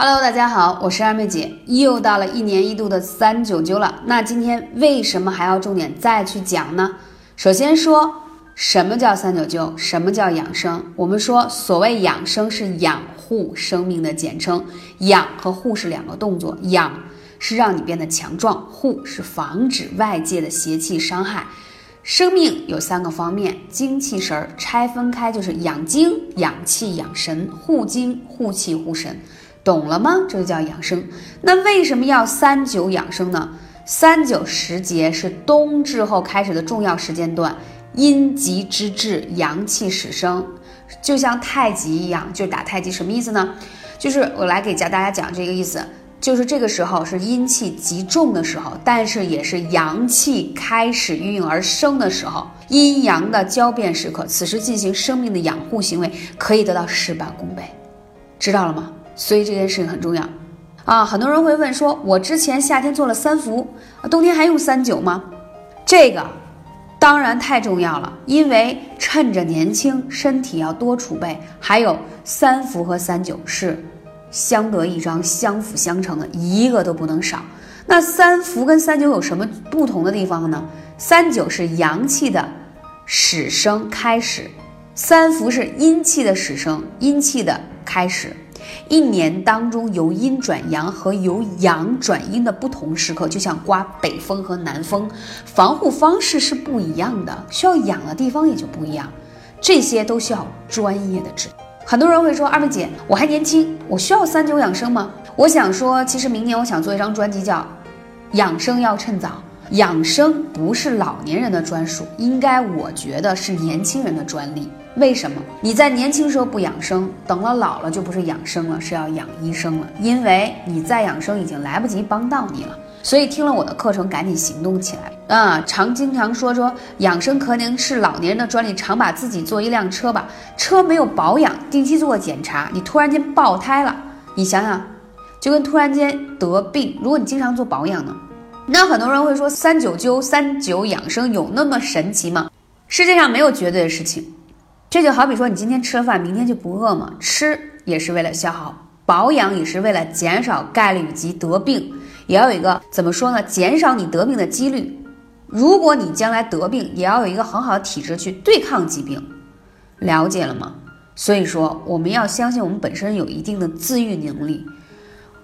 Hello，大家好，我是二妹姐，又到了一年一度的三九九了。那今天为什么还要重点再去讲呢？首先说什么叫三九九，什么叫养生？我们说所谓养生是养护生命的简称，养和护是两个动作，养是让你变得强壮，护是防止外界的邪气伤害。生命有三个方面，精气神儿拆分开就是养精、养气、养神，护精、护气、护神。懂了吗？这就叫养生。那为什么要三九养生呢？三九时节是冬至后开始的重要时间段，阴极之至，阳气始生，就像太极一样，就打太极。什么意思呢？就是我来给家大家讲这个意思，就是这个时候是阴气极重的时候，但是也是阳气开始孕育而生的时候，阴阳的交变时刻。此时进行生命的养护行为，可以得到事半功倍。知道了吗？所以这件事情很重要，啊，很多人会问说，我之前夏天做了三伏，冬天还用三九吗？这个当然太重要了，因为趁着年轻，身体要多储备。还有三伏和三九是相得益彰、相辅相成的，一个都不能少。那三伏跟三九有什么不同的地方呢？三九是阳气的始生开始，三伏是阴气的始生、阴气的开始。一年当中由阴转阳和由阳转阴的不同时刻，就像刮北风和南风，防护方式是不一样的，需要养的地方也就不一样，这些都需要专业的治。很多人会说，二妹姐，我还年轻，我需要三九养生吗？我想说，其实明年我想做一张专辑，叫养生要趁早。养生不是老年人的专属，应该我觉得是年轻人的专利。为什么你在年轻时候不养生，等了老了就不是养生了，是要养医生了？因为你再养生已经来不及帮到你了。所以听了我的课程，赶紧行动起来啊！常经常说说养生可能是老年人的专利，常把自己做一辆车吧，车没有保养，定期做个检查，你突然间爆胎了，你想想，就跟突然间得病，如果你经常做保养呢？那很多人会说三九灸、三九养生有那么神奇吗？世界上没有绝对的事情。这就好比说，你今天吃了饭，明天就不饿吗？吃也是为了消耗，保养也是为了减少概率及得病，也要有一个怎么说呢？减少你得病的几率。如果你将来得病，也要有一个很好的体质去对抗疾病。了解了吗？所以说，我们要相信我们本身有一定的自愈能力。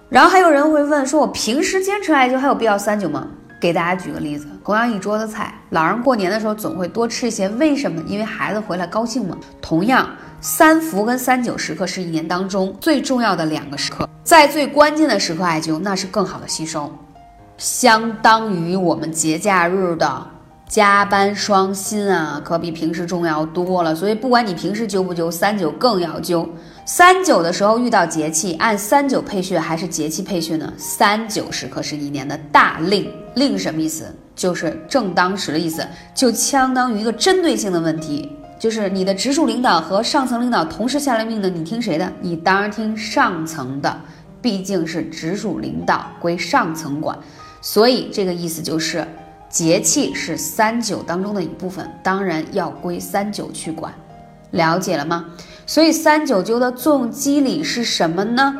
然后还有人会问说，我平时坚持艾灸还有必要三九吗？给大家举个例子，同样一桌子菜，老人过年的时候总会多吃一些，为什么？因为孩子回来高兴嘛。同样，三伏跟三九时刻是一年当中最重要的两个时刻，在最关键的时刻艾灸，那是更好的吸收，相当于我们节假日的加班双薪啊，可比平时重要多了。所以不管你平时灸不灸，三九更要灸。三九的时候遇到节气，按三九配穴还是节气配穴呢？三九时刻是一年的大令，令什么意思？就是正当时的意思，就相当于一个针对性的问题，就是你的直属领导和上层领导同时下了命令，你听谁的？你当然听上层的，毕竟是直属领导归上层管，所以这个意思就是节气是三九当中的一部分，当然要归三九去管，了解了吗？所以三九灸的作用机理是什么呢？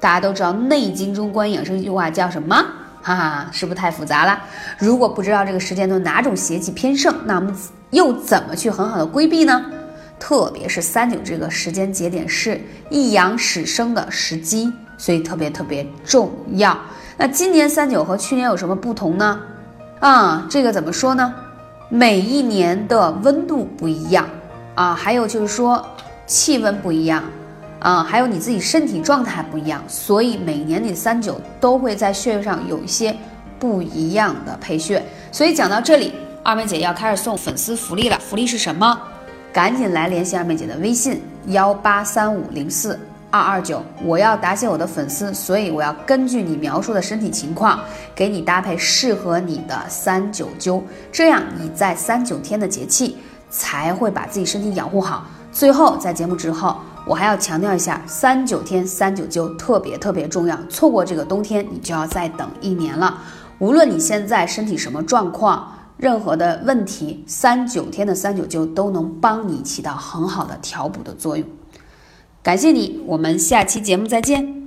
大家都知道《内经》中关于养生一句话叫什么？哈哈，是不是太复杂了？如果不知道这个时间段哪种邪气偏盛，那我们又怎么去很好的规避呢？特别是三九这个时间节点是一阳始生的时机，所以特别特别重要。那今年三九和去年有什么不同呢？啊，这个怎么说呢？每一年的温度不一样啊，还有就是说。气温不一样，啊，还有你自己身体状态不一样，所以每年你三九都会在穴位上有一些不一样的配穴。所以讲到这里，二妹姐要开始送粉丝福利了。福利是什么？赶紧来联系二妹姐的微信幺八三五零四二二九。我要答谢我的粉丝，所以我要根据你描述的身体情况，给你搭配适合你的三九灸，这样你在三九天的节气才会把自己身体养护好。最后，在节目之后，我还要强调一下，三九天三九灸特别特别重要，错过这个冬天，你就要再等一年了。无论你现在身体什么状况，任何的问题，三九天的三九灸都能帮你起到很好的调补的作用。感谢你，我们下期节目再见。